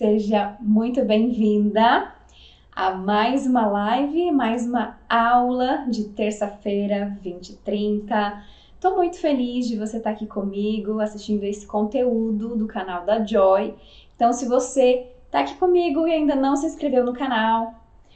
Seja muito bem-vinda a mais uma live, mais uma aula de terça-feira, 20 e 30. Tô muito feliz de você estar aqui comigo, assistindo esse conteúdo do canal da Joy. Então, se você tá aqui comigo e ainda não se inscreveu no canal,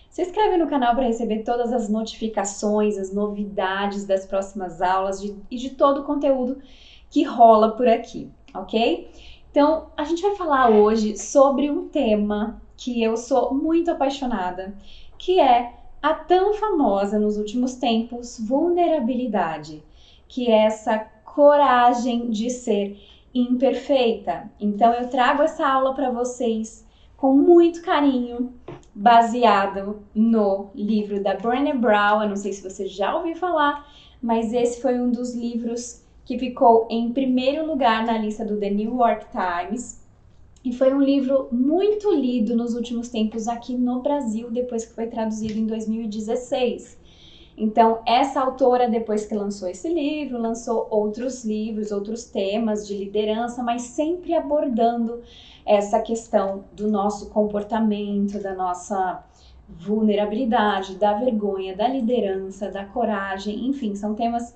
se inscreve no canal para receber todas as notificações, as novidades das próximas aulas de, e de todo o conteúdo que rola por aqui, ok? Então, a gente vai falar hoje sobre um tema que eu sou muito apaixonada, que é a tão famosa nos últimos tempos vulnerabilidade, que é essa coragem de ser imperfeita. Então, eu trago essa aula para vocês com muito carinho, baseado no livro da Brené Brown. Eu não sei se você já ouviu falar, mas esse foi um dos livros que ficou em primeiro lugar na lista do The New York Times. E foi um livro muito lido nos últimos tempos aqui no Brasil, depois que foi traduzido em 2016. Então, essa autora, depois que lançou esse livro, lançou outros livros, outros temas de liderança, mas sempre abordando essa questão do nosso comportamento, da nossa vulnerabilidade, da vergonha, da liderança, da coragem, enfim, são temas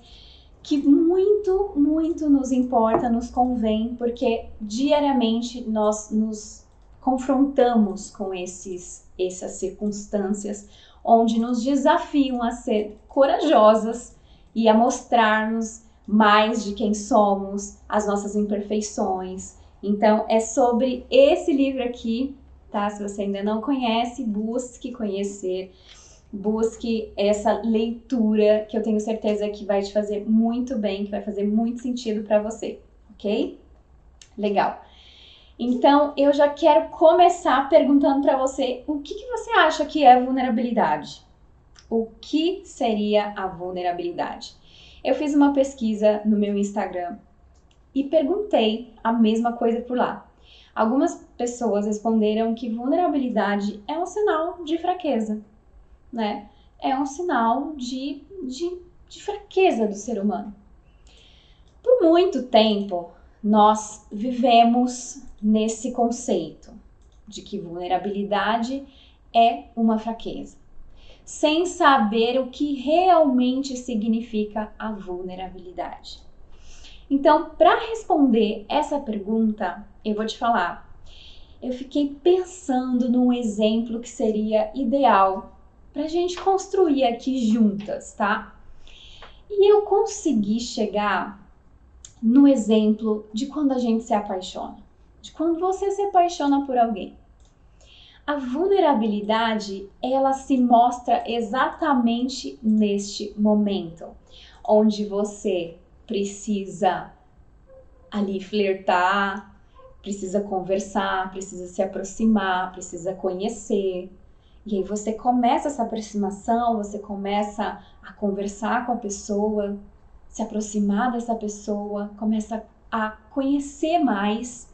que muito, muito nos importa, nos convém, porque diariamente nós nos confrontamos com esses, essas circunstâncias onde nos desafiam a ser corajosas e a mostrar-nos mais de quem somos, as nossas imperfeições. Então, é sobre esse livro aqui, tá? Se você ainda não conhece, busque conhecer busque essa leitura que eu tenho certeza que vai te fazer muito bem, que vai fazer muito sentido para você, ok? Legal. Então, eu já quero começar perguntando para você o que, que você acha que é vulnerabilidade? O que seria a vulnerabilidade? Eu fiz uma pesquisa no meu Instagram e perguntei a mesma coisa por lá. Algumas pessoas responderam que vulnerabilidade é um sinal de fraqueza, né? É um sinal de, de, de fraqueza do ser humano. Por muito tempo, nós vivemos nesse conceito de que vulnerabilidade é uma fraqueza, sem saber o que realmente significa a vulnerabilidade. Então, para responder essa pergunta, eu vou te falar. Eu fiquei pensando num exemplo que seria ideal para a gente construir aqui juntas, tá? E eu consegui chegar no exemplo de quando a gente se apaixona, de quando você se apaixona por alguém. A vulnerabilidade, ela se mostra exatamente neste momento, onde você precisa ali flertar, precisa conversar, precisa se aproximar, precisa conhecer, e aí você começa essa aproximação, você começa a conversar com a pessoa, se aproximar dessa pessoa, começa a conhecer mais,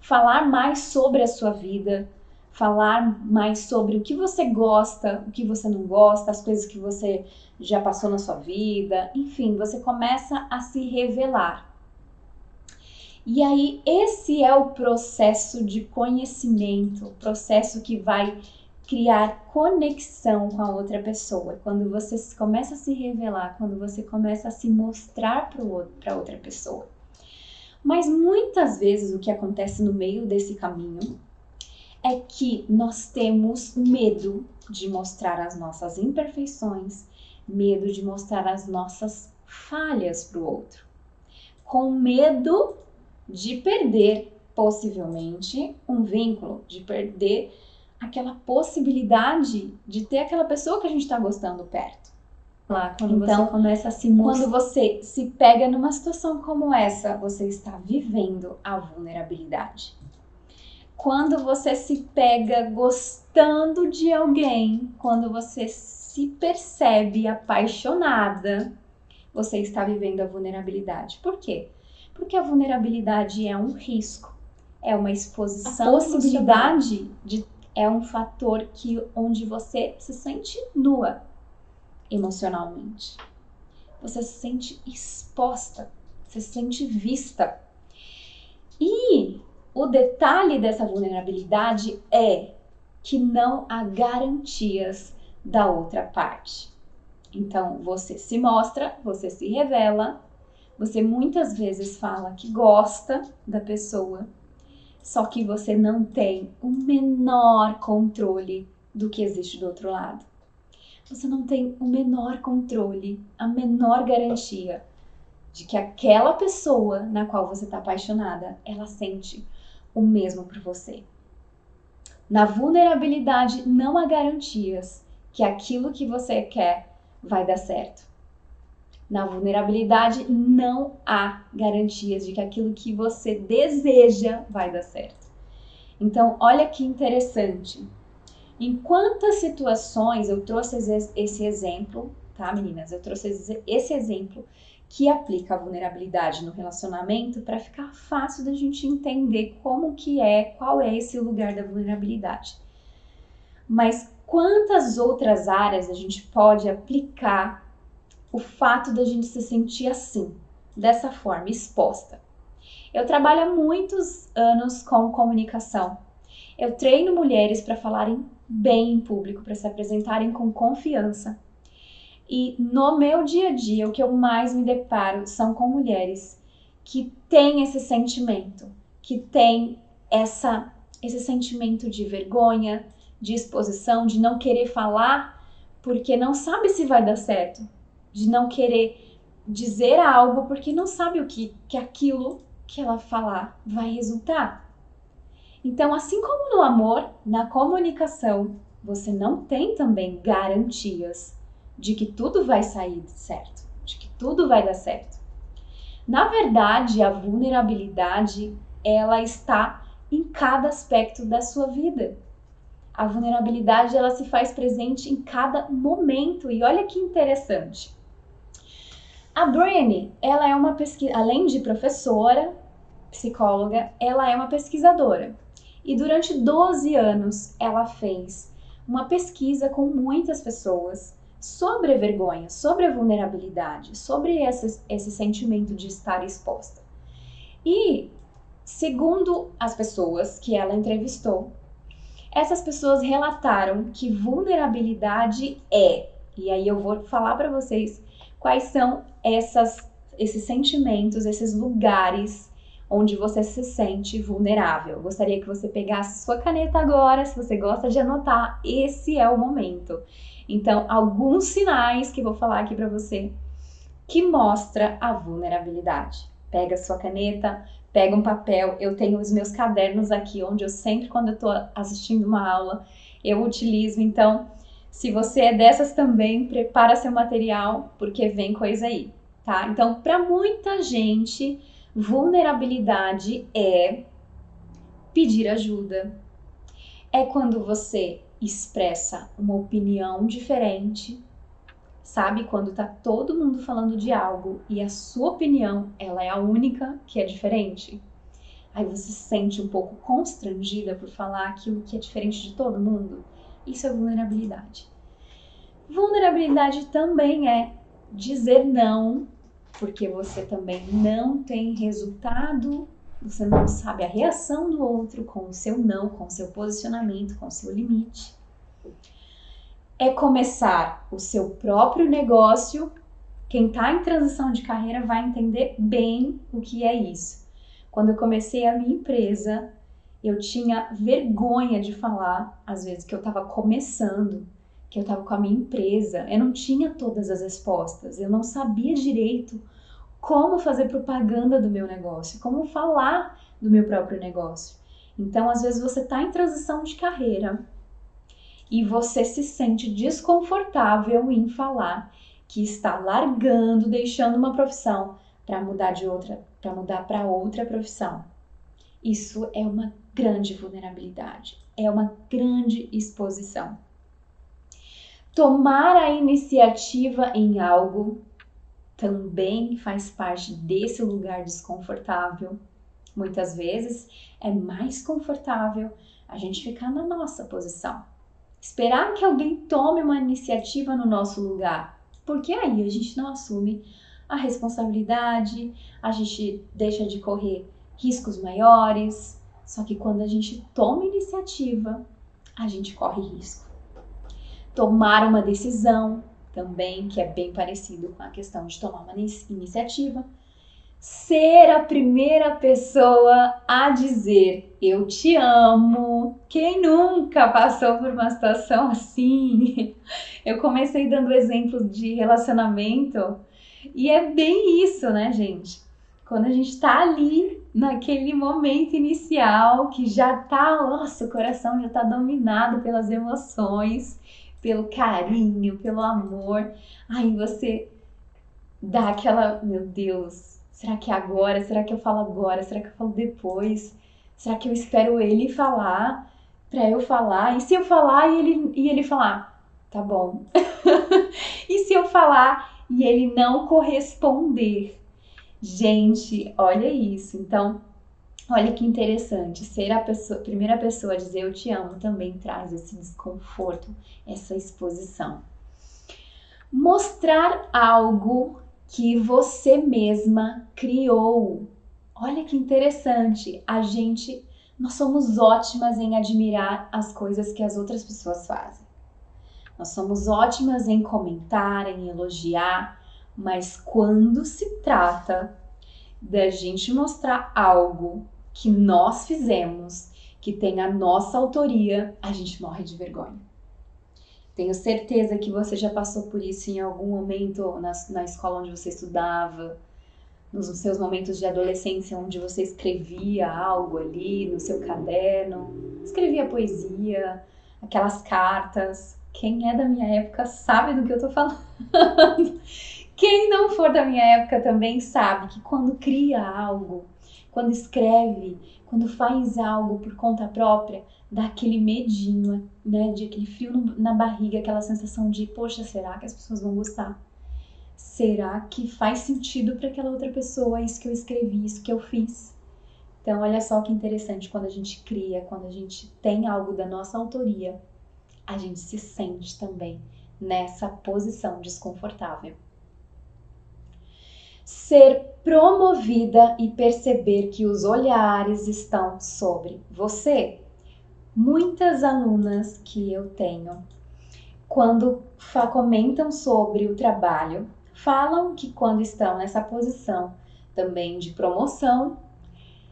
falar mais sobre a sua vida, falar mais sobre o que você gosta, o que você não gosta, as coisas que você já passou na sua vida, enfim, você começa a se revelar. E aí, esse é o processo de conhecimento, o processo que vai criar conexão com a outra pessoa. Quando você começa a se revelar, quando você começa a se mostrar para outra pessoa. Mas muitas vezes o que acontece no meio desse caminho é que nós temos medo de mostrar as nossas imperfeições, medo de mostrar as nossas falhas para o outro, com medo de perder possivelmente um vínculo, de perder aquela possibilidade de ter aquela pessoa que a gente está gostando perto. Lá, quando então, você começa a se mostrar. Quando você se pega numa situação como essa, você está vivendo a vulnerabilidade. Quando você se pega gostando de alguém, quando você se percebe apaixonada, você está vivendo a vulnerabilidade. Por quê? Porque a vulnerabilidade é um risco, é uma exposição, a possibilidade de é um fator que onde você se sente nua emocionalmente. Você se sente exposta, você se sente vista. E o detalhe dessa vulnerabilidade é que não há garantias da outra parte. Então, você se mostra, você se revela, você muitas vezes fala que gosta da pessoa, só que você não tem o menor controle do que existe do outro lado. Você não tem o menor controle, a menor garantia de que aquela pessoa na qual você está apaixonada, ela sente o mesmo por você. Na vulnerabilidade não há garantias que aquilo que você quer vai dar certo. Na vulnerabilidade não há garantias de que aquilo que você deseja vai dar certo. Então, olha que interessante. Em quantas situações eu trouxe esse exemplo, tá, meninas? Eu trouxe esse exemplo que aplica a vulnerabilidade no relacionamento para ficar fácil da gente entender como que é, qual é esse lugar da vulnerabilidade. Mas quantas outras áreas a gente pode aplicar o fato da gente se sentir assim, dessa forma, exposta? Eu trabalho há muitos anos com comunicação. Eu treino mulheres para falarem bem em público, para se apresentarem com confiança e no meu dia a dia, o que eu mais me deparo são com mulheres que têm esse sentimento, que têm essa, esse sentimento de vergonha, de exposição, de não querer falar porque não sabe se vai dar certo, de não querer dizer algo porque não sabe o que, que aquilo que ela falar vai resultar. Então, assim como no amor, na comunicação, você não tem também garantias de que tudo vai sair certo, de que tudo vai dar certo. Na verdade, a vulnerabilidade ela está em cada aspecto da sua vida. A vulnerabilidade ela se faz presente em cada momento e olha que interessante. A Brené, ela é uma pesquisa, além de professora, psicóloga, ela é uma pesquisadora. E durante 12 anos ela fez uma pesquisa com muitas pessoas sobre vergonha, sobre a vulnerabilidade, sobre esse, esse sentimento de estar exposta. E, segundo as pessoas que ela entrevistou, essas pessoas relataram que vulnerabilidade é, e aí eu vou falar para vocês quais são essas, esses sentimentos, esses lugares onde você se sente vulnerável. Gostaria que você pegasse sua caneta agora, se você gosta de anotar, esse é o momento. Então, alguns sinais que vou falar aqui para você que mostra a vulnerabilidade. Pega sua caneta, pega um papel. Eu tenho os meus cadernos aqui, onde eu sempre, quando eu estou assistindo uma aula, eu utilizo. Então, se você é dessas também, prepara seu material, porque vem coisa aí, tá? Então, para muita gente, vulnerabilidade é pedir ajuda. É quando você expressa uma opinião diferente, sabe? Quando tá todo mundo falando de algo e a sua opinião, ela é a única que é diferente. Aí você se sente um pouco constrangida por falar aquilo que é diferente de todo mundo. Isso é vulnerabilidade. Vulnerabilidade também é dizer não, porque você também não tem resultado você não sabe a reação do outro com o seu não, com o seu posicionamento, com o seu limite. É começar o seu próprio negócio. Quem está em transição de carreira vai entender bem o que é isso. Quando eu comecei a minha empresa, eu tinha vergonha de falar, às vezes, que eu estava começando, que eu estava com a minha empresa. Eu não tinha todas as respostas, eu não sabia direito como fazer propaganda do meu negócio, como falar do meu próprio negócio. Então, às vezes você está em transição de carreira e você se sente desconfortável em falar que está largando, deixando uma profissão para mudar de outra, para mudar para outra profissão. Isso é uma grande vulnerabilidade, é uma grande exposição. Tomar a iniciativa em algo também faz parte desse lugar desconfortável. Muitas vezes é mais confortável a gente ficar na nossa posição. Esperar que alguém tome uma iniciativa no nosso lugar, porque aí a gente não assume a responsabilidade, a gente deixa de correr riscos maiores, Só que quando a gente toma iniciativa, a gente corre risco. Tomar uma decisão também, que é bem parecido com a questão de tomar uma iniciativa. Ser a primeira pessoa a dizer eu te amo. Quem nunca passou por uma situação assim? Eu comecei dando exemplos de relacionamento e é bem isso, né, gente? Quando a gente tá ali naquele momento inicial que já tá, nossa, o coração já tá dominado pelas emoções, pelo carinho, pelo amor. Aí você dá aquela, meu Deus, será que é agora? Será que eu falo agora? Será que eu falo depois? Será que eu espero ele falar para eu falar? E se eu falar e ele, e ele falar, tá bom. e se eu falar e ele não corresponder? Gente, olha isso. Então, olha que interessante. Ser a pessoa, primeira pessoa a dizer eu te amo também traz esse desconforto, essa exposição. Mostrar algo que você mesma criou. Olha que interessante. A gente, nós somos ótimas em admirar as coisas que as outras pessoas fazem. Nós somos ótimas em comentar, em elogiar, mas quando se trata da gente mostrar algo que nós fizemos, que tem a nossa autoria, a gente morre de vergonha. Tenho certeza que você já passou por isso em algum momento na, na escola onde você estudava, nos seus momentos de adolescência, onde você escrevia algo ali no seu caderno, escrevia poesia, aquelas cartas. Quem é da minha época sabe do que eu tô falando. Quem não for da minha época também sabe que quando cria algo, quando escreve, quando faz algo por conta própria, dá aquele medinho, né? De aquele frio na barriga, aquela sensação de, poxa, será que as pessoas vão gostar? Será que faz sentido para aquela outra pessoa isso que eu escrevi, isso que eu fiz? Então, olha só que interessante quando a gente cria, quando a gente tem algo da nossa autoria, a gente se sente também nessa posição desconfortável ser promovida e perceber que os olhares estão sobre você. Muitas alunas que eu tenho, quando comentam sobre o trabalho, falam que quando estão nessa posição também de promoção,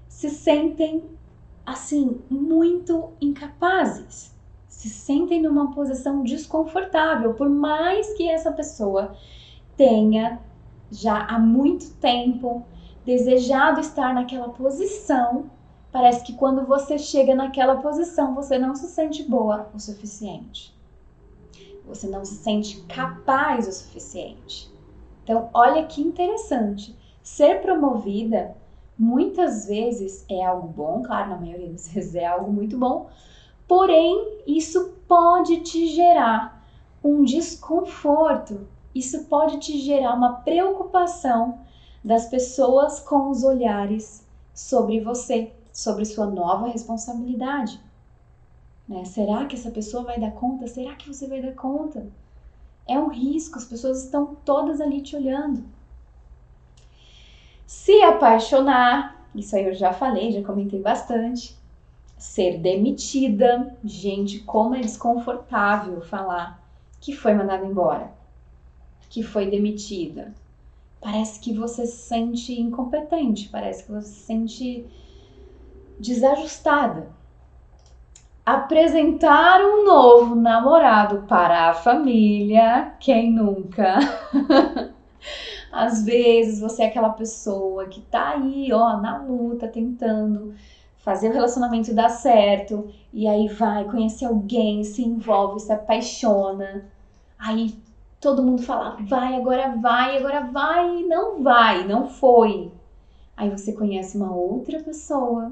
se sentem assim muito incapazes, se sentem numa posição desconfortável, por mais que essa pessoa tenha já há muito tempo desejado estar naquela posição, parece que quando você chega naquela posição, você não se sente boa o suficiente. Você não se sente capaz o suficiente. Então, olha que interessante. Ser promovida muitas vezes é algo bom, claro, na maioria das vezes é algo muito bom, porém, isso pode te gerar um desconforto isso pode te gerar uma preocupação das pessoas com os olhares sobre você, sobre sua nova responsabilidade. Né? Será que essa pessoa vai dar conta? Será que você vai dar conta? É um risco, as pessoas estão todas ali te olhando. Se apaixonar, isso aí eu já falei, já comentei bastante. Ser demitida, gente, como é desconfortável falar que foi mandado embora que foi demitida. Parece que você se sente incompetente, parece que você se sente desajustada. Apresentar um novo namorado para a família, quem nunca? Às vezes você é aquela pessoa que tá aí, ó, na luta, tentando fazer o relacionamento dar certo, e aí vai conhecer alguém, se envolve, se apaixona, aí todo mundo fala, vai, agora vai, agora vai, não vai, não foi. Aí você conhece uma outra pessoa,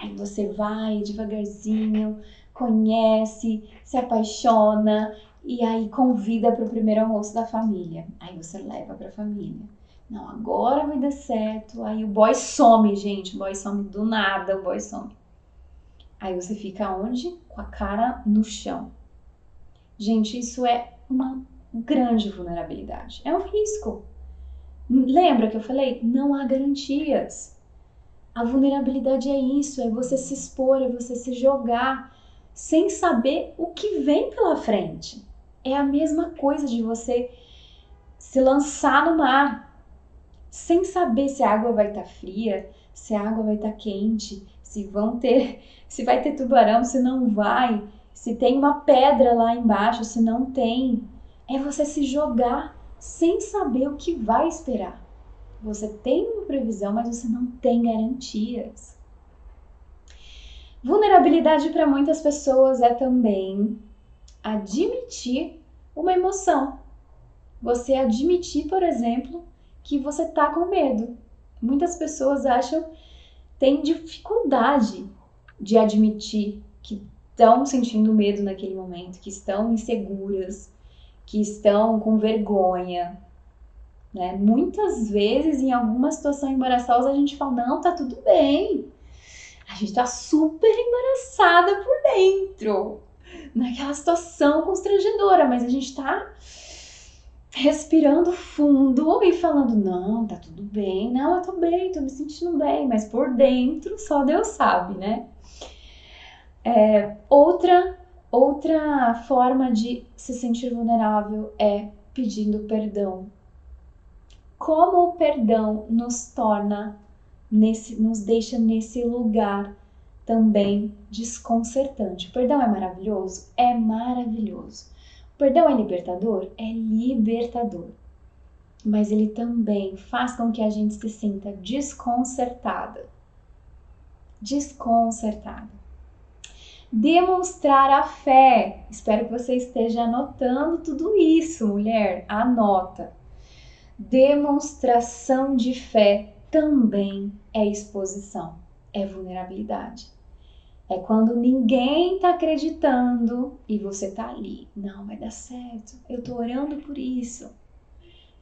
aí você vai devagarzinho, conhece, se apaixona e aí convida para o primeiro almoço da família. Aí você leva para a família. Não, agora vai dar certo. Aí o boy some, gente, o boy some do nada, o boy some. Aí você fica onde? Com a cara no chão. Gente, isso é uma grande vulnerabilidade. É um risco. Lembra que eu falei? Não há garantias. A vulnerabilidade é isso, é você se expor, é você se jogar sem saber o que vem pela frente. É a mesma coisa de você se lançar no mar sem saber se a água vai estar tá fria, se a água vai estar tá quente, se vão ter, se vai ter tubarão, se não vai, se tem uma pedra lá embaixo, se não tem. É você se jogar sem saber o que vai esperar. Você tem uma previsão, mas você não tem garantias. Vulnerabilidade para muitas pessoas é também admitir uma emoção. Você admitir, por exemplo, que você está com medo. Muitas pessoas acham, têm dificuldade de admitir que estão sentindo medo naquele momento, que estão inseguras, que estão com vergonha, né? Muitas vezes, em alguma situação embaraçosa, a gente fala: não, tá tudo bem. A gente tá super embaraçada por dentro, naquela situação constrangedora, mas a gente tá respirando fundo e falando: não, tá tudo bem, não, eu tô bem, tô me sentindo bem, mas por dentro só Deus sabe, né? É, outra, outra forma de se sentir vulnerável é pedindo perdão como o perdão nos torna nesse, nos deixa nesse lugar também desconcertante. O perdão é maravilhoso? É maravilhoso. O perdão é libertador? É libertador. Mas ele também faz com que a gente se sinta desconcertada. Desconcertada. Demonstrar a fé. Espero que você esteja anotando tudo isso, mulher. Anota. Demonstração de fé também é exposição, é vulnerabilidade. É quando ninguém tá acreditando e você tá ali. Não, vai dar certo. Eu tô orando por isso.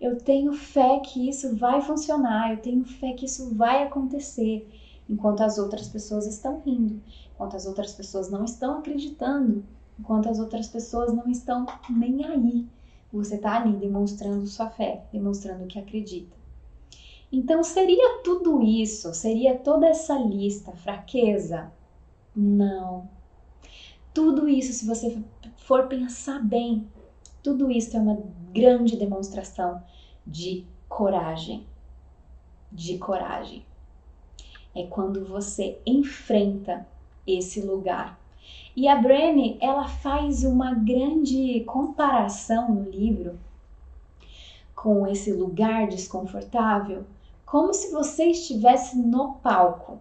Eu tenho fé que isso vai funcionar. Eu tenho fé que isso vai acontecer. Enquanto as outras pessoas estão rindo. Enquanto as outras pessoas não estão acreditando. Enquanto as outras pessoas não estão nem aí você está ali demonstrando sua fé, demonstrando que acredita. Então, seria tudo isso? Seria toda essa lista fraqueza? Não. Tudo isso, se você for pensar bem, tudo isso é uma grande demonstração de coragem. De coragem. É quando você enfrenta esse lugar e a Brené, ela faz uma grande comparação no livro com esse lugar desconfortável, como se você estivesse no palco.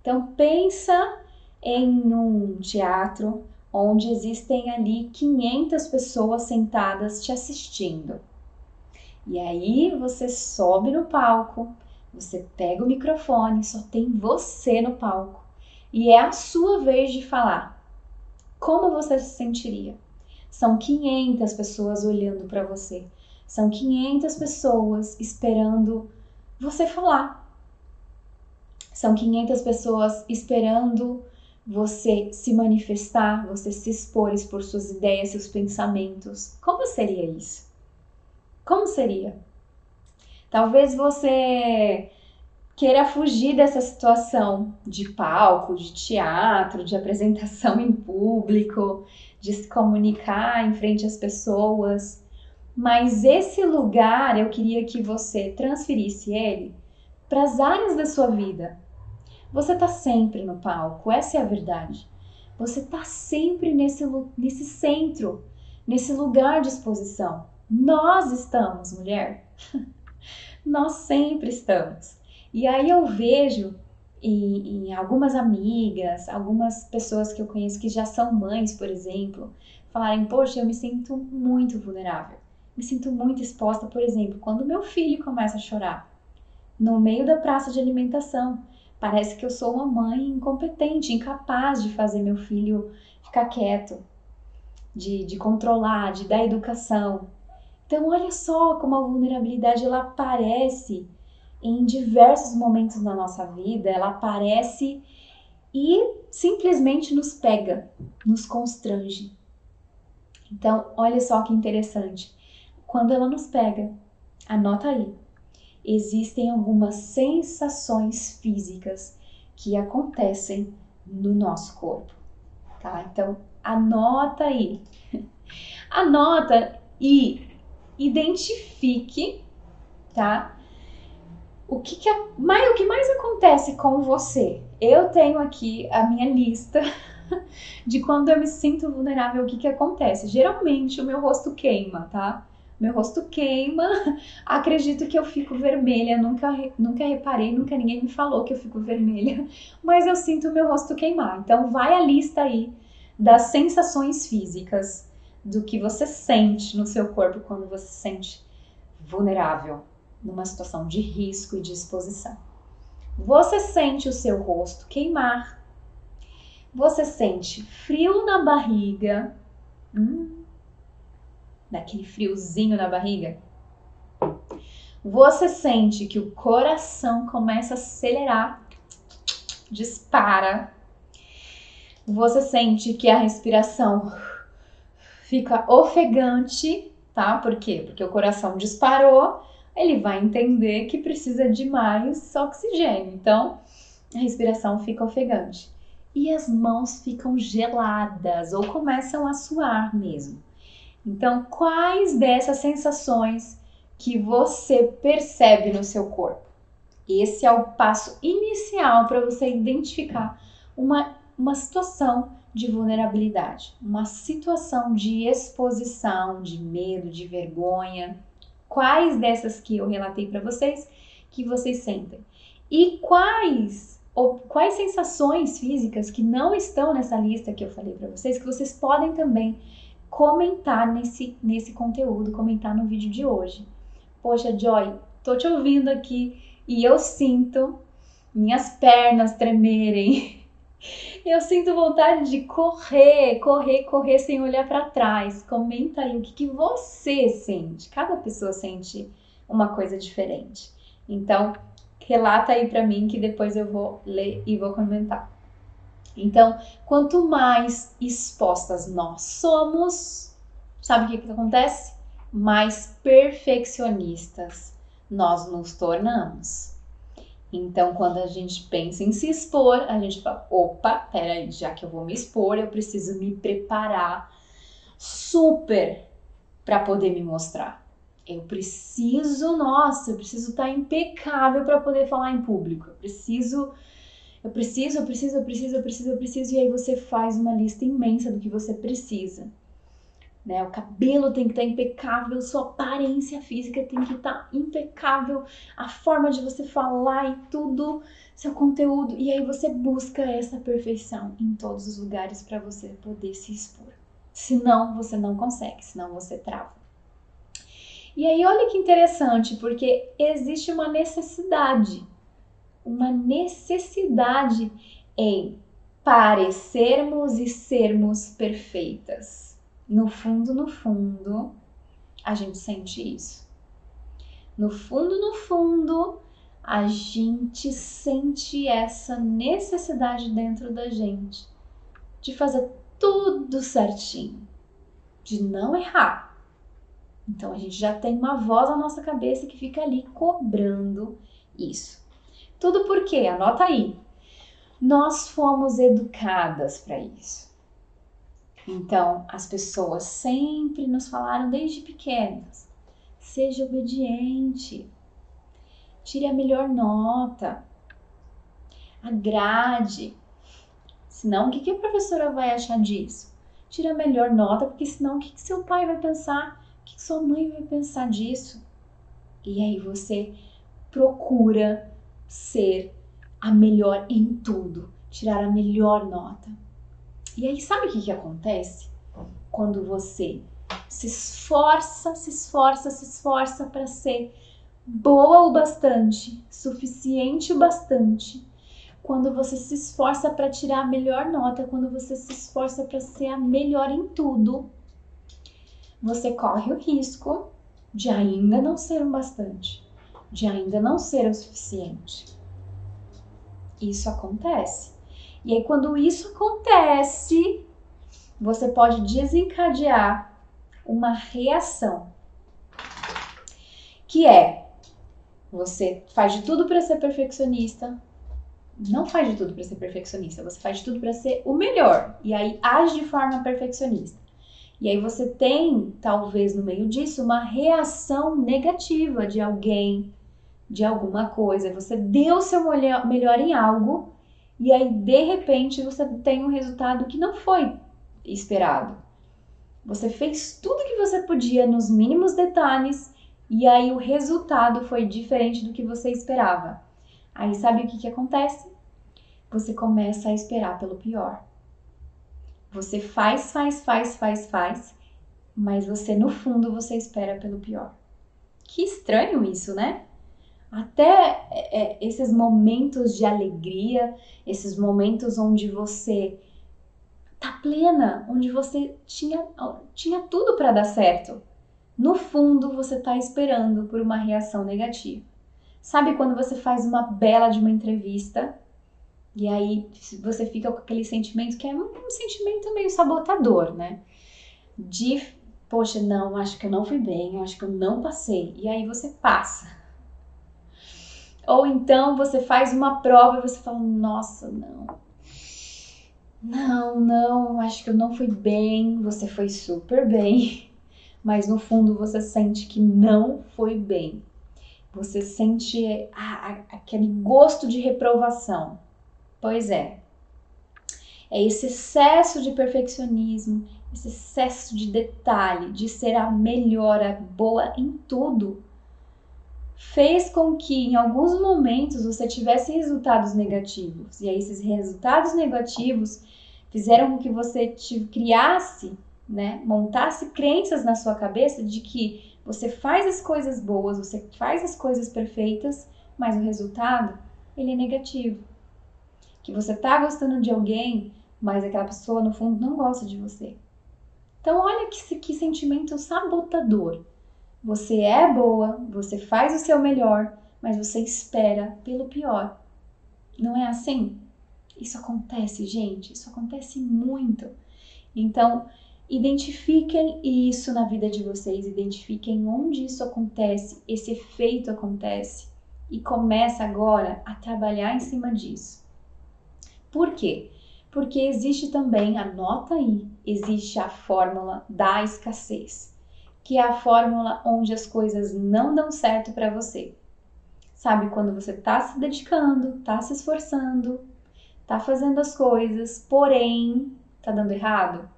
Então pensa em um teatro onde existem ali 500 pessoas sentadas te assistindo. E aí você sobe no palco, você pega o microfone, só tem você no palco e é a sua vez de falar. Como você se sentiria? São 500 pessoas olhando para você. São 500 pessoas esperando você falar. São 500 pessoas esperando você se manifestar, você se expor, expor suas ideias, seus pensamentos. Como seria isso? Como seria? Talvez você queira fugir dessa situação de palco, de teatro, de apresentação em público, de se comunicar em frente às pessoas. Mas esse lugar eu queria que você transferisse ele para as áreas da sua vida. Você está sempre no palco, essa é a verdade. Você está sempre nesse, nesse centro, nesse lugar de exposição. Nós estamos, mulher. Nós sempre estamos. E aí eu vejo em, em, algumas amigas, algumas pessoas que eu conheço que já são mães, por exemplo, falarem: Poxa, eu me sinto muito vulnerável, me sinto muito exposta, por exemplo, quando meu filho começa a chorar no meio da praça de alimentação. Parece que eu sou uma mãe incompetente, incapaz de fazer meu filho ficar quieto, de, de controlar, de dar educação. Então, olha só como a vulnerabilidade ela aparece em diversos momentos da nossa vida, ela aparece e simplesmente nos pega, nos constrange. Então, olha só que interessante. Quando ela nos pega, anota aí. existem algumas sensações físicas que acontecem no nosso corpo, tá? Então, anota aí. Anota e identifique, tá? O que, que mais, o que mais acontece com você? Eu tenho aqui a minha lista de quando eu me sinto vulnerável, o que, que acontece? Geralmente o meu rosto queima, tá? Meu rosto queima, acredito que eu fico vermelha, nunca, nunca reparei, nunca ninguém me falou que eu fico vermelha, mas eu sinto o meu rosto queimar. Então vai a lista aí das sensações físicas, do que você sente no seu corpo quando você se sente vulnerável, numa situação de risco e de exposição. Você sente o seu rosto queimar, você sente frio na barriga, hum, daquele friozinho na barriga. Você sente que o coração começa a acelerar, dispara. Você sente que a respiração fica ofegante, tá? Por quê? Porque o coração disparou, ele vai entender que precisa de mais oxigênio. Então, a respiração fica ofegante e as mãos ficam geladas ou começam a suar mesmo. Então, quais dessas sensações que você percebe no seu corpo? Esse é o passo inicial para você identificar uma, uma situação de vulnerabilidade, uma situação de exposição, de medo, de vergonha. Quais dessas que eu relatei para vocês que vocês sentem? E quais ou quais sensações físicas que não estão nessa lista que eu falei para vocês, que vocês podem também comentar nesse, nesse conteúdo, comentar no vídeo de hoje. Poxa, Joy, tô te ouvindo aqui e eu sinto minhas pernas tremerem. Eu sinto vontade de correr, correr, correr sem olhar para trás. Comenta aí o que, que você sente. Cada pessoa sente uma coisa diferente. Então, relata aí para mim que depois eu vou ler e vou comentar. Então, quanto mais expostas nós somos, sabe o que, que acontece? Mais perfeccionistas nós nos tornamos. Então, quando a gente pensa em se expor, a gente fala: opa, peraí, já que eu vou me expor, eu preciso me preparar super para poder me mostrar. Eu preciso, nossa, eu preciso estar impecável para poder falar em público. Eu preciso, eu preciso, eu preciso, eu preciso, eu preciso, eu preciso. E aí você faz uma lista imensa do que você precisa. Né? O cabelo tem que estar impecável, sua aparência física tem que estar impecável, a forma de você falar e tudo, seu conteúdo. E aí você busca essa perfeição em todos os lugares para você poder se expor. Senão você não consegue, senão você trava. E aí, olha que interessante, porque existe uma necessidade, uma necessidade em parecermos e sermos perfeitas. No fundo, no fundo, a gente sente isso. No fundo, no fundo, a gente sente essa necessidade dentro da gente de fazer tudo certinho, de não errar, então a gente já tem uma voz na nossa cabeça que fica ali cobrando isso. Tudo porque, anota aí, nós fomos educadas para isso. Então as pessoas sempre nos falaram desde pequenas: seja obediente, tire a melhor nota, agrade. Senão, o que, que a professora vai achar disso? Tire a melhor nota, porque senão o que, que seu pai vai pensar? O que sua mãe vai pensar disso? E aí você procura ser a melhor em tudo, tirar a melhor nota. E aí sabe o que, que acontece? Quando você se esforça, se esforça, se esforça para ser boa o bastante, suficiente o bastante. Quando você se esforça para tirar a melhor nota, quando você se esforça para ser a melhor em tudo, você corre o risco de ainda não ser o bastante, de ainda não ser o suficiente. Isso acontece. E aí, quando isso acontece, você pode desencadear uma reação que é Você faz de tudo para ser perfeccionista. Não faz de tudo para ser perfeccionista, você faz de tudo para ser o melhor. E aí age de forma perfeccionista. E aí você tem, talvez no meio disso, uma reação negativa de alguém, de alguma coisa. Você deu seu melhor em algo e aí de repente você tem um resultado que não foi esperado. Você fez tudo que você podia nos mínimos detalhes e aí o resultado foi diferente do que você esperava. Aí sabe o que, que acontece? Você começa a esperar pelo pior. Você faz, faz, faz, faz, faz, mas você no fundo você espera pelo pior. Que estranho isso, né? Até é, é esses momentos de alegria, esses momentos onde você tá plena, onde você tinha, tinha tudo para dar certo. No fundo, você tá esperando por uma reação negativa. Sabe quando você faz uma bela de uma entrevista e aí você fica com aquele sentimento que é um, um sentimento meio sabotador, né? De, poxa, não, acho que eu não fui bem, acho que eu não passei. E aí você passa. Ou então você faz uma prova e você fala, nossa, não, não, não, acho que eu não fui bem, você foi super bem, mas no fundo você sente que não foi bem. Você sente aquele gosto de reprovação. Pois é. É esse excesso de perfeccionismo, esse excesso de detalhe, de ser a melhor, a boa em tudo, fez com que em alguns momentos você tivesse resultados negativos. E aí esses resultados negativos fizeram com que você te criasse, né, montasse crenças na sua cabeça de que você faz as coisas boas, você faz as coisas perfeitas, mas o resultado ele é negativo. Que você tá gostando de alguém, mas aquela pessoa no fundo não gosta de você. Então olha que, que sentimento sabotador. Você é boa, você faz o seu melhor, mas você espera pelo pior. Não é assim? Isso acontece, gente, isso acontece muito. Então, identifiquem isso na vida de vocês, identifiquem onde isso acontece, esse efeito acontece e começa agora a trabalhar em cima disso. Por quê? Porque existe também, anota aí, existe a fórmula da escassez, que é a fórmula onde as coisas não dão certo para você. Sabe quando você está se dedicando, está se esforçando, tá fazendo as coisas, porém tá dando errado?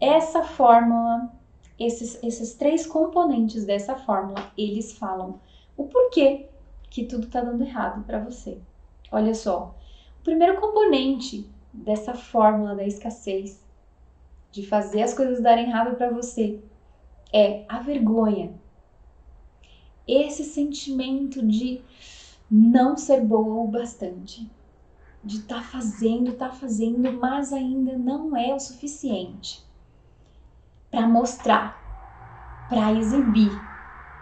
Essa fórmula, esses, esses três componentes dessa fórmula, eles falam o porquê que tudo tá dando errado para você. Olha só, o primeiro componente dessa fórmula da escassez, de fazer as coisas darem errado para você, é a vergonha. Esse sentimento de não ser boa o bastante de estar tá fazendo, estar tá fazendo, mas ainda não é o suficiente para mostrar, para exibir,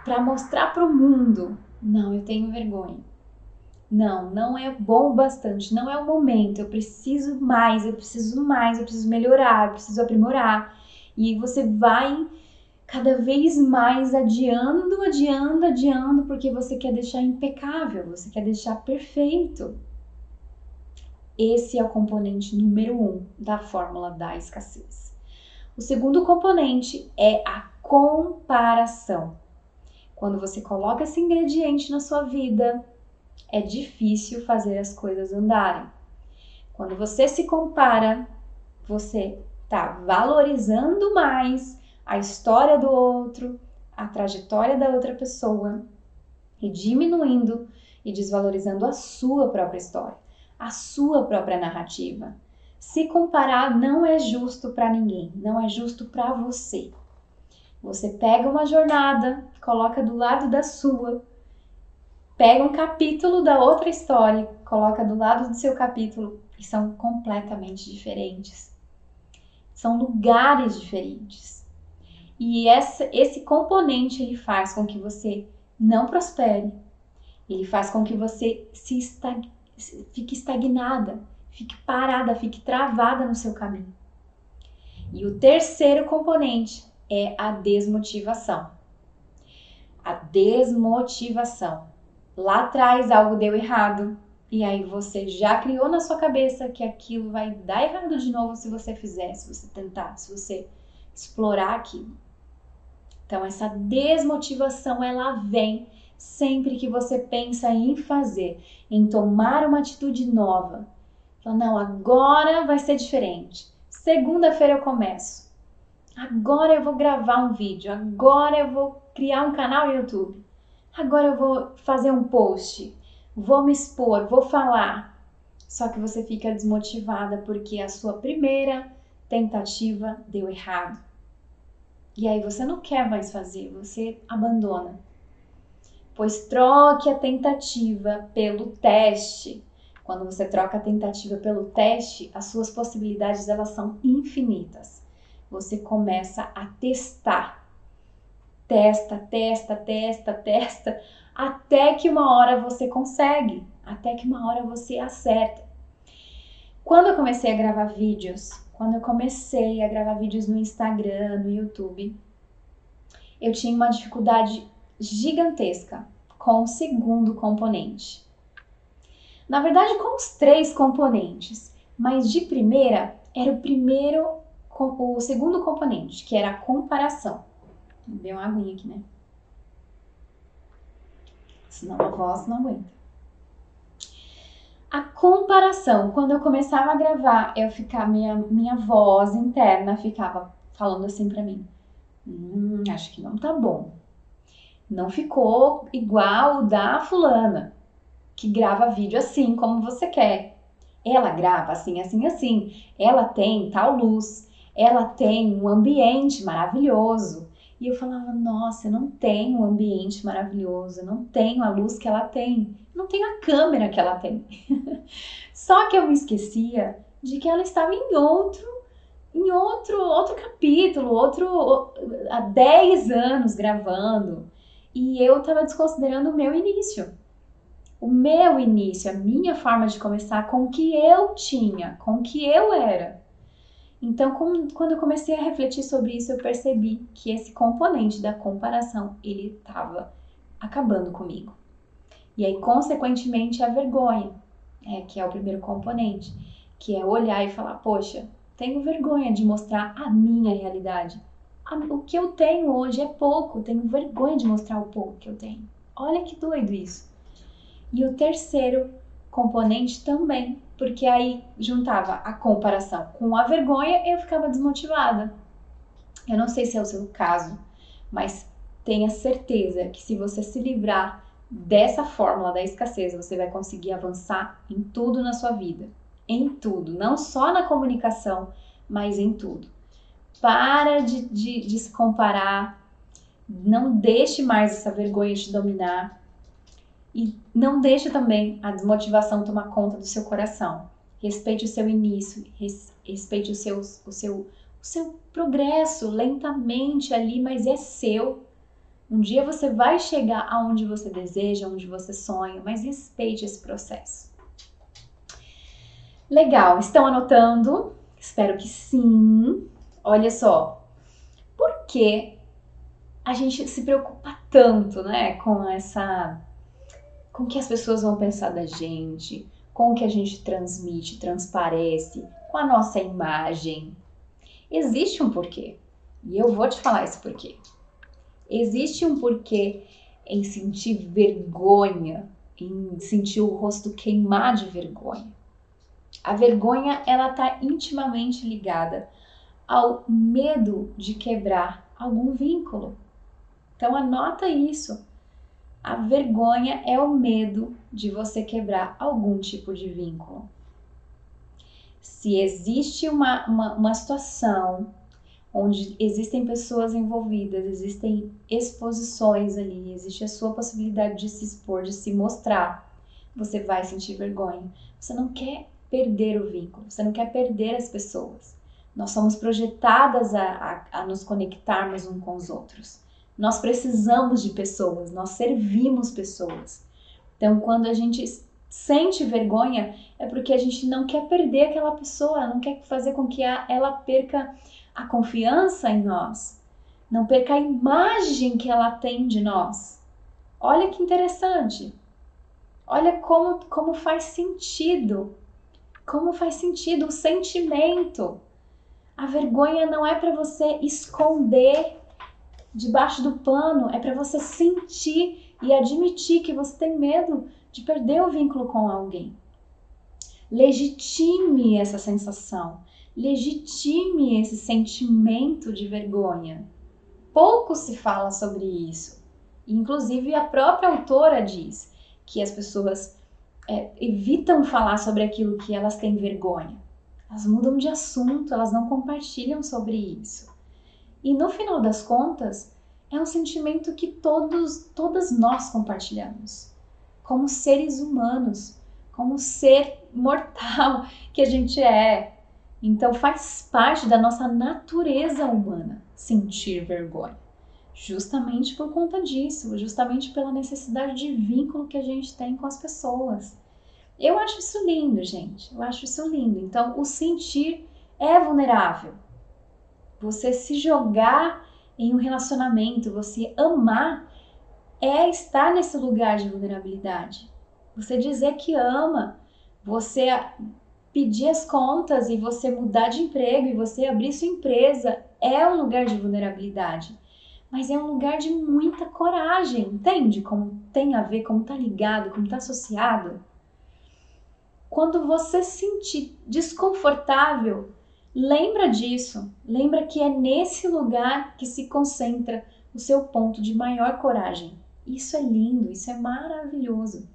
para mostrar para o mundo. Não, eu tenho vergonha. Não, não é bom o bastante, não é o momento. Eu preciso mais, eu preciso mais, eu preciso melhorar, eu preciso aprimorar. E você vai cada vez mais adiando, adiando, adiando, porque você quer deixar impecável, você quer deixar perfeito. Esse é o componente número um da fórmula da escassez. O segundo componente é a comparação. Quando você coloca esse ingrediente na sua vida, é difícil fazer as coisas andarem. Quando você se compara, você está valorizando mais a história do outro, a trajetória da outra pessoa e diminuindo e desvalorizando a sua própria história a sua própria narrativa. Se comparar não é justo para ninguém, não é justo para você. Você pega uma jornada, coloca do lado da sua, pega um capítulo da outra história, coloca do lado do seu capítulo e são completamente diferentes. São lugares diferentes. E essa, esse componente ele faz com que você não prospere. Ele faz com que você se estagne fique estagnada, fique parada, fique travada no seu caminho. E o terceiro componente é a desmotivação. a desmotivação. Lá atrás algo deu errado e aí você já criou na sua cabeça que aquilo vai dar errado de novo se você fizer, se você tentar, se você explorar aquilo. Então essa desmotivação ela vem sempre que você pensa em fazer, em tomar uma atitude nova. Fala, não, agora vai ser diferente. Segunda-feira eu começo. Agora eu vou gravar um vídeo. Agora eu vou criar um canal no YouTube. Agora eu vou fazer um post. Vou me expor, vou falar. Só que você fica desmotivada porque a sua primeira tentativa deu errado. E aí você não quer mais fazer, você abandona. Pois troque a tentativa pelo teste. Quando você troca a tentativa pelo teste, as suas possibilidades elas são infinitas. Você começa a testar. Testa, testa, testa, testa, até que uma hora você consegue, até que uma hora você acerta. Quando eu comecei a gravar vídeos, quando eu comecei a gravar vídeos no Instagram, no YouTube, eu tinha uma dificuldade gigantesca com o segundo componente. Na verdade, com os três componentes, mas de primeira era o primeiro, o segundo componente, que era a comparação. Deu uma aguinha aqui, né? Senão a voz não aguenta. A comparação, quando eu começava a gravar, eu ficava, minha, minha voz interna ficava falando assim para mim: hum, acho que não tá bom. Não ficou igual o da fulana, que grava vídeo assim como você quer. Ela grava assim, assim, assim. Ela tem tal luz. Ela tem um ambiente maravilhoso. E eu falava, nossa, eu não tenho um ambiente maravilhoso, eu não tenho a luz que ela tem, eu não tenho a câmera que ela tem. Só que eu me esquecia de que ela estava em outro, em outro, outro capítulo, outro há 10 anos gravando. E eu estava desconsiderando o meu início. O meu início, a minha forma de começar com o que eu tinha, com o que eu era. Então, quando eu comecei a refletir sobre isso, eu percebi que esse componente da comparação, ele estava acabando comigo. E aí, consequentemente, a vergonha, é, que é o primeiro componente, que é olhar e falar, poxa, tenho vergonha de mostrar a minha realidade. O que eu tenho hoje é pouco, tenho vergonha de mostrar o pouco que eu tenho. Olha que doido isso. E o terceiro componente também, porque aí juntava a comparação com a vergonha e eu ficava desmotivada. Eu não sei se é o seu caso, mas tenha certeza que se você se livrar dessa fórmula da escassez, você vai conseguir avançar em tudo na sua vida. Em tudo, não só na comunicação, mas em tudo. Para de, de, de se comparar, não deixe mais essa vergonha te dominar e não deixe também a desmotivação tomar conta do seu coração. Respeite o seu início, respeite o seu, o seu, o seu progresso lentamente ali, mas é seu. Um dia você vai chegar aonde você deseja, onde você sonha, mas respeite esse processo. Legal, estão anotando? Espero que sim. Olha só, por que a gente se preocupa tanto, né, com essa com o que as pessoas vão pensar da gente, com o que a gente transmite, transparece, com a nossa imagem. Existe um porquê. E eu vou te falar esse porquê. Existe um porquê em sentir vergonha, em sentir o rosto queimar de vergonha. A vergonha, ela está intimamente ligada ao medo de quebrar algum vínculo. Então anota isso. A vergonha é o medo de você quebrar algum tipo de vínculo. Se existe uma, uma, uma situação onde existem pessoas envolvidas, existem exposições ali, existe a sua possibilidade de se expor, de se mostrar, você vai sentir vergonha. Você não quer perder o vínculo, você não quer perder as pessoas. Nós somos projetadas a, a, a nos conectarmos uns com os outros. Nós precisamos de pessoas, nós servimos pessoas. Então, quando a gente sente vergonha, é porque a gente não quer perder aquela pessoa, não quer fazer com que ela perca a confiança em nós. não perca a imagem que ela tem de nós. Olha que interessante. Olha como, como faz sentido. Como faz sentido o sentimento. A vergonha não é para você esconder debaixo do pano, é para você sentir e admitir que você tem medo de perder o vínculo com alguém. Legitime essa sensação, legitime esse sentimento de vergonha. Pouco se fala sobre isso. Inclusive, a própria autora diz que as pessoas é, evitam falar sobre aquilo que elas têm vergonha. Elas mudam de assunto, elas não compartilham sobre isso. E no final das contas, é um sentimento que todos, todas nós compartilhamos, como seres humanos, como ser mortal que a gente é. Então faz parte da nossa natureza humana sentir vergonha. Justamente por conta disso, justamente pela necessidade de vínculo que a gente tem com as pessoas. Eu acho isso lindo, gente. Eu acho isso lindo. Então, o sentir é vulnerável. Você se jogar em um relacionamento, você amar, é estar nesse lugar de vulnerabilidade. Você dizer que ama, você pedir as contas e você mudar de emprego e você abrir sua empresa é um lugar de vulnerabilidade. Mas é um lugar de muita coragem, entende? Como tem a ver, como tá ligado, como tá associado. Quando você se sentir desconfortável, lembra disso. Lembra que é nesse lugar que se concentra o seu ponto de maior coragem. Isso é lindo, isso é maravilhoso.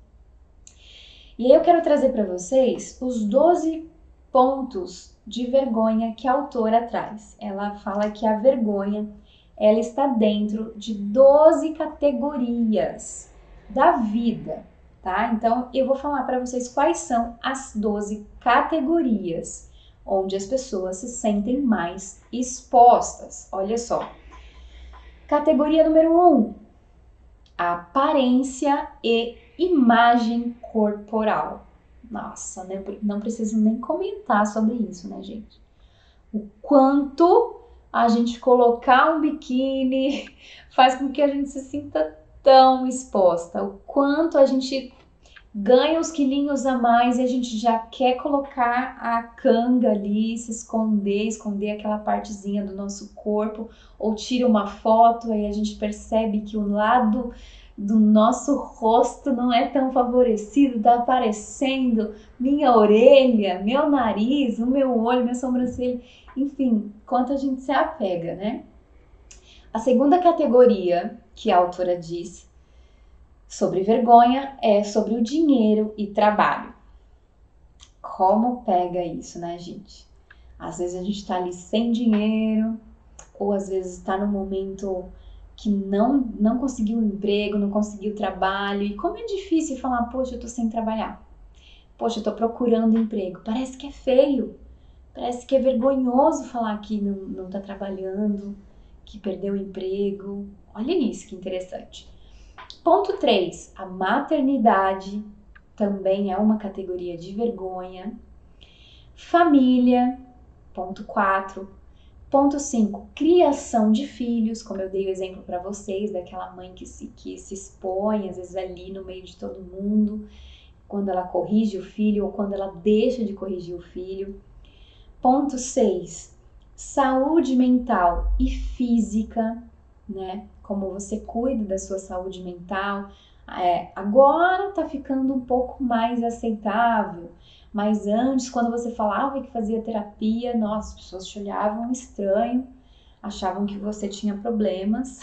E aí eu quero trazer para vocês os 12 pontos de vergonha que a autora traz. Ela fala que a vergonha ela está dentro de 12 categorias da vida, tá? Então eu vou falar para vocês quais são as 12 categorias onde as pessoas se sentem mais expostas. Olha só. Categoria número 1: um, aparência e imagem corporal. Nossa, né? não preciso nem comentar sobre isso, né, gente? O quanto a gente colocar um biquíni faz com que a gente se sinta tão exposta, o quanto a gente ganha uns quilinhos a mais e a gente já quer colocar a canga ali, se esconder, esconder aquela partezinha do nosso corpo, ou tira uma foto e a gente percebe que o lado do nosso rosto não é tão favorecido, tá aparecendo minha orelha, meu nariz, o meu olho, minha sobrancelha, enfim, quanto a gente se apega, né? A segunda categoria que a autora diz sobre vergonha é sobre o dinheiro e trabalho. Como pega isso, né, gente? Às vezes a gente tá ali sem dinheiro, ou às vezes está no momento que não, não conseguiu um emprego, não conseguiu trabalho. E como é difícil falar, poxa, eu tô sem trabalhar. Poxa, eu tô procurando emprego. Parece que é feio. Parece que é vergonhoso falar que não, não tá trabalhando, que perdeu o emprego. Olha isso, que interessante. Ponto 3. A maternidade também é uma categoria de vergonha. Família. Ponto 4 Ponto 5, criação de filhos, como eu dei o exemplo para vocês, daquela mãe que se, que se expõe, às vezes ali no meio de todo mundo, quando ela corrige o filho ou quando ela deixa de corrigir o filho. Ponto 6, saúde mental e física, né? Como você cuida da sua saúde mental. É, agora tá ficando um pouco mais aceitável mas antes, quando você falava que fazia terapia, nossa, as pessoas te olhavam estranho, achavam que você tinha problemas.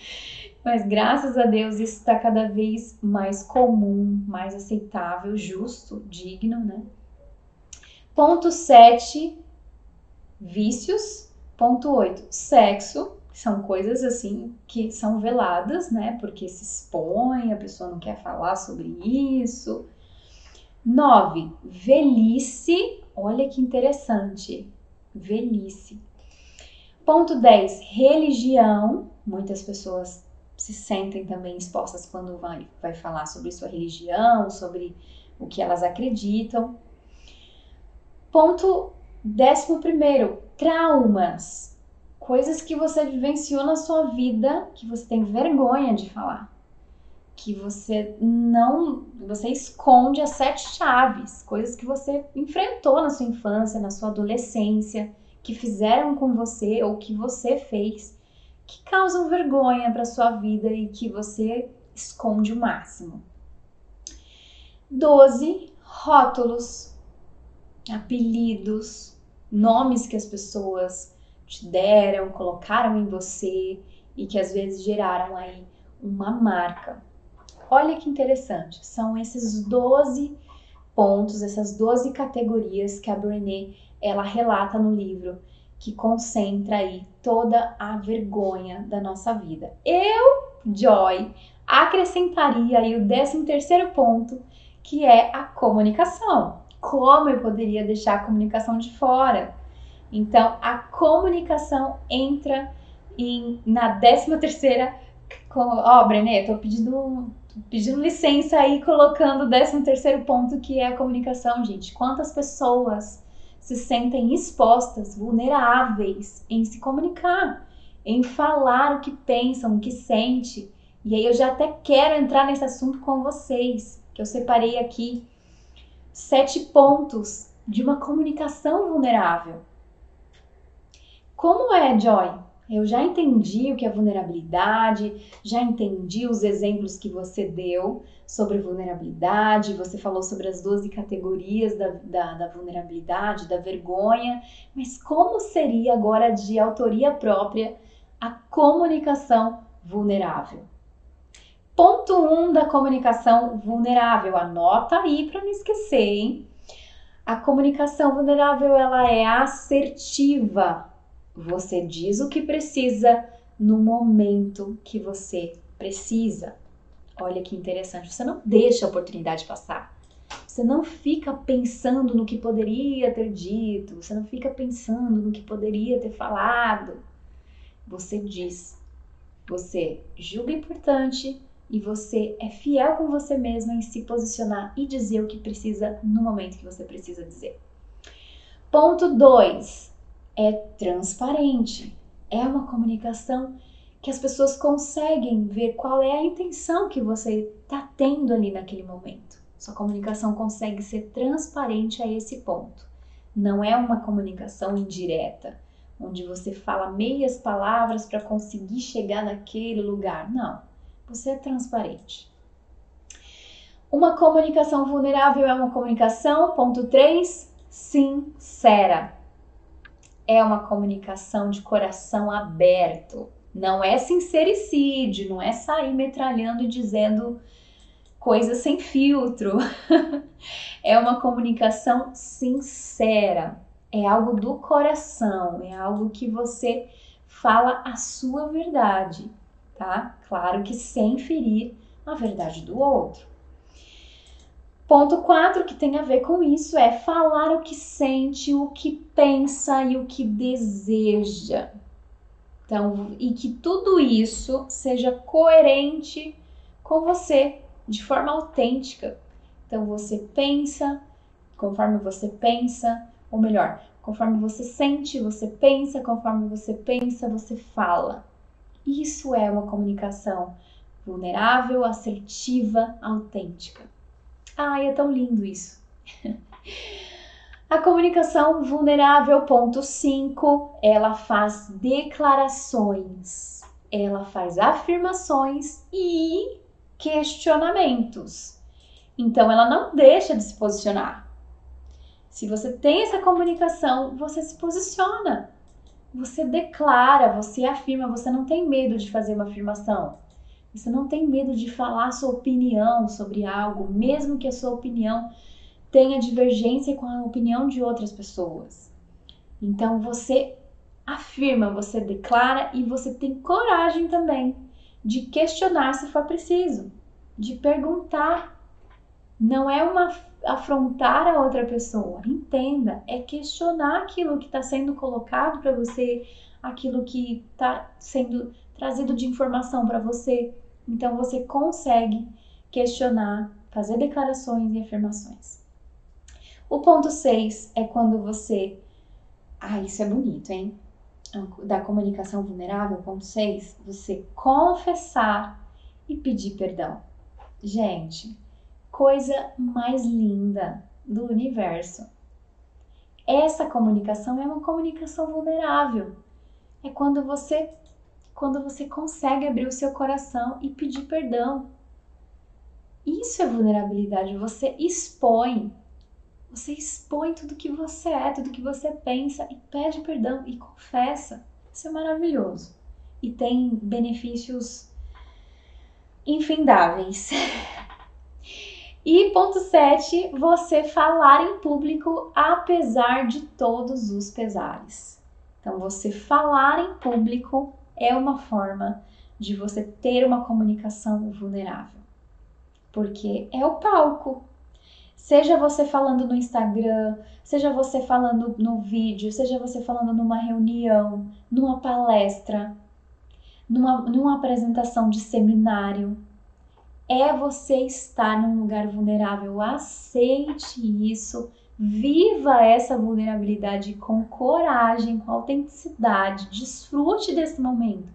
Mas graças a Deus isso está cada vez mais comum, mais aceitável, justo, digno, né? Ponto 7, vícios. Ponto 8, sexo. São coisas assim que são veladas, né? Porque se expõe, a pessoa não quer falar sobre isso. 9. Velhice. Olha que interessante. Velhice. Ponto 10. Religião. Muitas pessoas se sentem também expostas quando vai, vai falar sobre sua religião, sobre o que elas acreditam. Ponto 11. Traumas. Coisas que você vivenciou na sua vida que você tem vergonha de falar que você não, você esconde as sete chaves, coisas que você enfrentou na sua infância, na sua adolescência, que fizeram com você ou que você fez, que causam vergonha para sua vida e que você esconde o máximo. 12 rótulos, apelidos, nomes que as pessoas te deram, colocaram em você e que às vezes geraram aí uma marca. Olha que interessante, são esses 12 pontos, essas 12 categorias que a Brené ela relata no livro, que concentra aí toda a vergonha da nossa vida. Eu, Joy, acrescentaria aí o 13 terceiro ponto, que é a comunicação. Como eu poderia deixar a comunicação de fora? Então, a comunicação entra em, na 13 terceira Ó, oh, Brené, tô pedindo pedindo licença aí, colocando o 13 terceiro ponto, que é a comunicação, gente. Quantas pessoas se sentem expostas, vulneráveis em se comunicar, em falar o que pensam, o que sente. E aí eu já até quero entrar nesse assunto com vocês, que eu separei aqui sete pontos de uma comunicação vulnerável. Como é, Joy? Eu já entendi o que é vulnerabilidade, já entendi os exemplos que você deu sobre vulnerabilidade, você falou sobre as 12 categorias da, da, da vulnerabilidade, da vergonha, mas como seria agora de autoria própria a comunicação vulnerável? Ponto 1 um da comunicação vulnerável, anota aí para não esquecer, hein? A comunicação vulnerável ela é assertiva, você diz o que precisa no momento que você precisa. Olha que interessante. Você não deixa a oportunidade passar. Você não fica pensando no que poderia ter dito. Você não fica pensando no que poderia ter falado. Você diz. Você julga importante e você é fiel com você mesma em se posicionar e dizer o que precisa no momento que você precisa dizer. Ponto 2 é transparente. É uma comunicação que as pessoas conseguem ver qual é a intenção que você está tendo ali naquele momento. Sua comunicação consegue ser transparente a esse ponto. Não é uma comunicação indireta, onde você fala meias palavras para conseguir chegar naquele lugar. Não, você é transparente. Uma comunicação vulnerável é uma comunicação, ponto 3, sincera é uma comunicação de coração aberto. Não é sincericídio, não é sair metralhando e dizendo coisas sem filtro. é uma comunicação sincera. É algo do coração, é algo que você fala a sua verdade, tá? Claro que sem ferir a verdade do outro. Ponto 4 que tem a ver com isso é falar o que sente, o que pensa e o que deseja. Então, e que tudo isso seja coerente com você, de forma autêntica. Então, você pensa conforme você pensa, ou melhor, conforme você sente, você pensa, conforme você pensa, você fala. Isso é uma comunicação vulnerável, assertiva, autêntica. Ai, é tão lindo isso. A comunicação vulnerável, ponto 5, ela faz declarações, ela faz afirmações e questionamentos. Então, ela não deixa de se posicionar. Se você tem essa comunicação, você se posiciona. Você declara, você afirma, você não tem medo de fazer uma afirmação. Você não tem medo de falar sua opinião sobre algo, mesmo que a sua opinião tenha divergência com a opinião de outras pessoas. Então você afirma, você declara e você tem coragem também de questionar se for preciso, de perguntar. Não é uma afrontar a outra pessoa, entenda, é questionar aquilo que está sendo colocado para você, aquilo que está sendo trazido de informação para você. Então você consegue questionar, fazer declarações e afirmações. O ponto 6 é quando você. Ah, isso é bonito, hein? da comunicação vulnerável, ponto 6, você confessar e pedir perdão. Gente, coisa mais linda do universo. Essa comunicação é uma comunicação vulnerável. É quando você quando você consegue abrir o seu coração e pedir perdão. Isso é vulnerabilidade, você expõe. Você expõe tudo que você é, tudo que você pensa e pede perdão e confessa. Isso é maravilhoso. E tem benefícios infindáveis. E ponto 7, você falar em público apesar de todos os pesares. Então, você falar em público é uma forma de você ter uma comunicação vulnerável. Porque é o palco. Seja você falando no Instagram, seja você falando no vídeo, seja você falando numa reunião, numa palestra, numa, numa apresentação de seminário, é você estar num lugar vulnerável. Aceite isso, viva essa vulnerabilidade com coragem, com autenticidade, desfrute desse momento.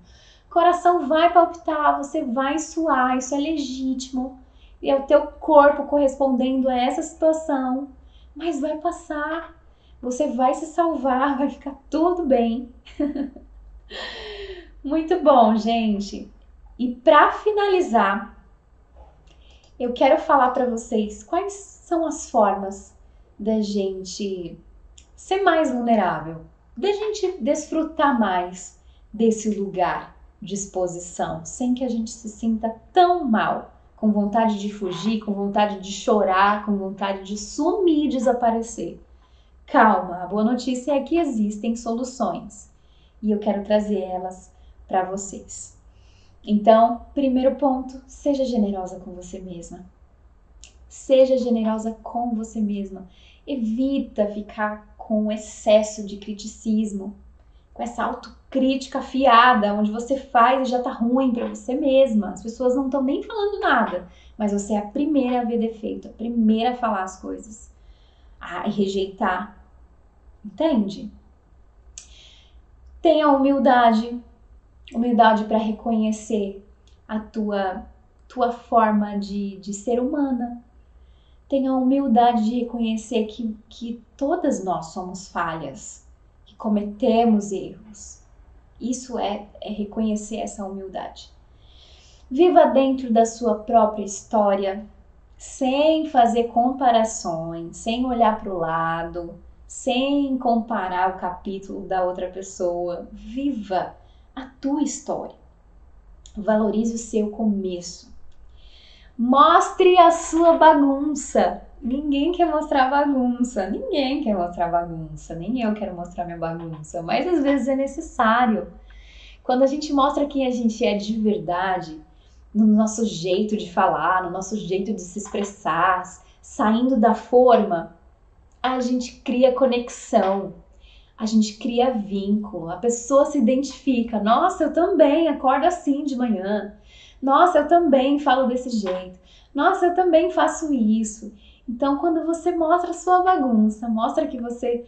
Coração vai palpitar, você vai suar, isso é legítimo. E é o teu corpo correspondendo a essa situação, mas vai passar. Você vai se salvar, vai ficar tudo bem. Muito bom, gente. E para finalizar, eu quero falar para vocês quais são as formas da gente ser mais vulnerável, da gente desfrutar mais desse lugar de exposição, sem que a gente se sinta tão mal, com vontade de fugir, com vontade de chorar, com vontade de sumir desaparecer. Calma, a boa notícia é que existem soluções e eu quero trazer elas para vocês. Então, primeiro ponto, seja generosa com você mesma. Seja generosa com você mesma. Evita ficar com excesso de criticismo, com essa autocrítica afiada, onde você faz e já tá ruim para você mesma. As pessoas não estão nem falando nada, mas você é a primeira a ver defeito, a primeira a falar as coisas, a rejeitar. Entende? Tenha humildade humildade para reconhecer a tua, tua forma de, de ser humana. Tenha humildade de reconhecer que, que todas nós somos falhas, que cometemos erros. Isso é, é reconhecer essa humildade. Viva dentro da sua própria história, sem fazer comparações, sem olhar para o lado, sem comparar o capítulo da outra pessoa. Viva a tua história. Valorize o seu começo. Mostre a sua bagunça. Ninguém quer mostrar bagunça. Ninguém quer mostrar bagunça. Nem eu quero mostrar minha bagunça. Mas às vezes é necessário. Quando a gente mostra quem a gente é de verdade, no nosso jeito de falar, no nosso jeito de se expressar, saindo da forma, a gente cria conexão a gente cria vínculo, a pessoa se identifica. Nossa, eu também acordo assim de manhã. Nossa, eu também falo desse jeito. Nossa, eu também faço isso. Então, quando você mostra sua bagunça, mostra que você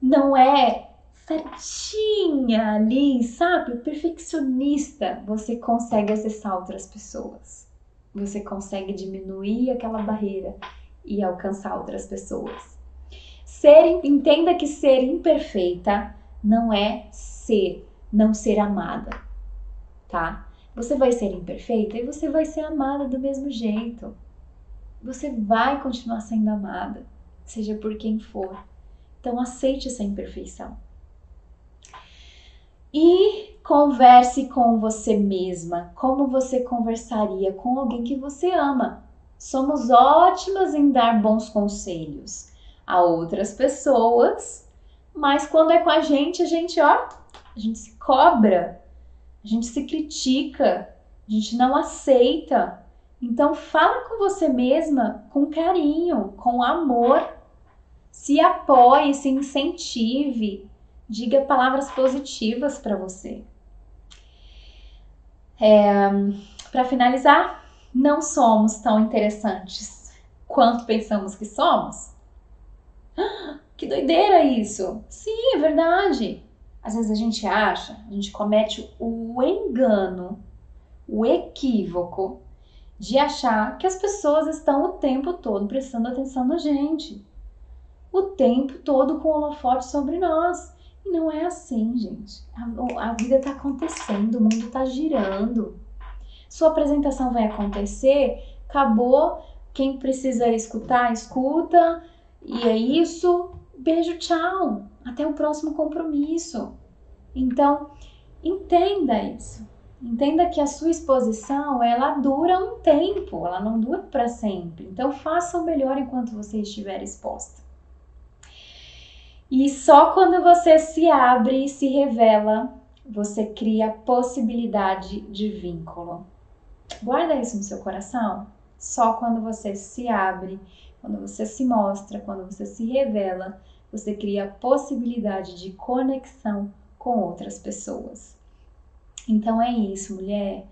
não é certinha ali, sabe? Perfeccionista, você consegue acessar outras pessoas. Você consegue diminuir aquela barreira e alcançar outras pessoas. Ser, entenda que ser imperfeita não é ser, não ser amada, tá? Você vai ser imperfeita e você vai ser amada do mesmo jeito. Você vai continuar sendo amada, seja por quem for. Então aceite essa imperfeição. E converse com você mesma, como você conversaria com alguém que você ama. Somos ótimas em dar bons conselhos a outras pessoas, mas quando é com a gente, a gente, ó, a gente se cobra, a gente se critica, a gente não aceita. Então fala com você mesma com carinho, com amor. Se apoie, se incentive, diga palavras positivas para você. É, para finalizar, não somos tão interessantes quanto pensamos que somos. Que doideira isso! Sim, é verdade. Às vezes a gente acha, a gente comete o engano, o equívoco de achar que as pessoas estão o tempo todo prestando atenção na gente. O tempo todo com o holofote sobre nós. E não é assim, gente. A, a vida está acontecendo, o mundo está girando. Sua apresentação vai acontecer, acabou. Quem precisa escutar, escuta. E é isso. Beijo, tchau. Até o próximo compromisso. Então, entenda isso. Entenda que a sua exposição, ela dura um tempo, ela não dura para sempre. Então, faça o melhor enquanto você estiver exposta. E só quando você se abre e se revela, você cria possibilidade de vínculo. Guarda isso no seu coração. Só quando você se abre, quando você se mostra, quando você se revela, você cria possibilidade de conexão com outras pessoas. Então é isso, mulher.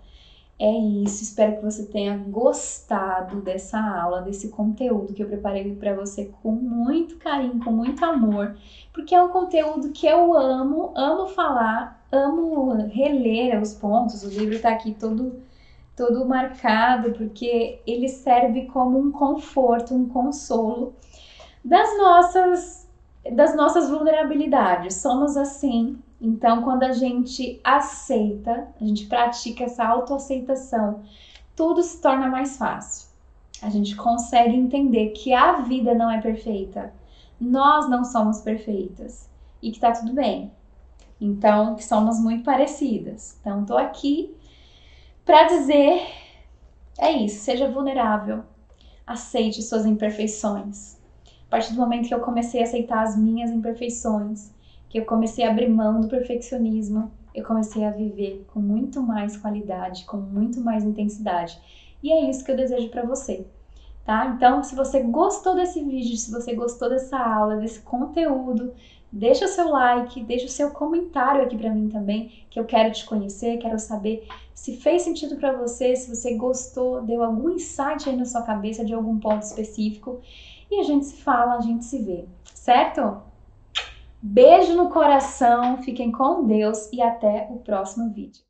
É isso. Espero que você tenha gostado dessa aula, desse conteúdo que eu preparei para você com muito carinho, com muito amor, porque é um conteúdo que eu amo, amo falar, amo reler os pontos. O livro está aqui todo todo marcado porque ele serve como um conforto, um consolo das nossas das nossas vulnerabilidades. Somos assim. Então, quando a gente aceita, a gente pratica essa autoaceitação, tudo se torna mais fácil. A gente consegue entender que a vida não é perfeita. Nós não somos perfeitas e que tá tudo bem. Então, que somos muito parecidas. Então, tô aqui para dizer é isso, seja vulnerável. Aceite suas imperfeições. A partir do momento que eu comecei a aceitar as minhas imperfeições, que eu comecei a abrir mão do perfeccionismo, eu comecei a viver com muito mais qualidade, com muito mais intensidade. E é isso que eu desejo para você, tá? Então, se você gostou desse vídeo, se você gostou dessa aula, desse conteúdo, deixa o seu like, deixa o seu comentário aqui para mim também, que eu quero te conhecer, quero saber se fez sentido para você, se você gostou, deu algum insight aí na sua cabeça de algum ponto específico e a gente se fala, a gente se vê, certo? Beijo no coração, fiquem com Deus e até o próximo vídeo.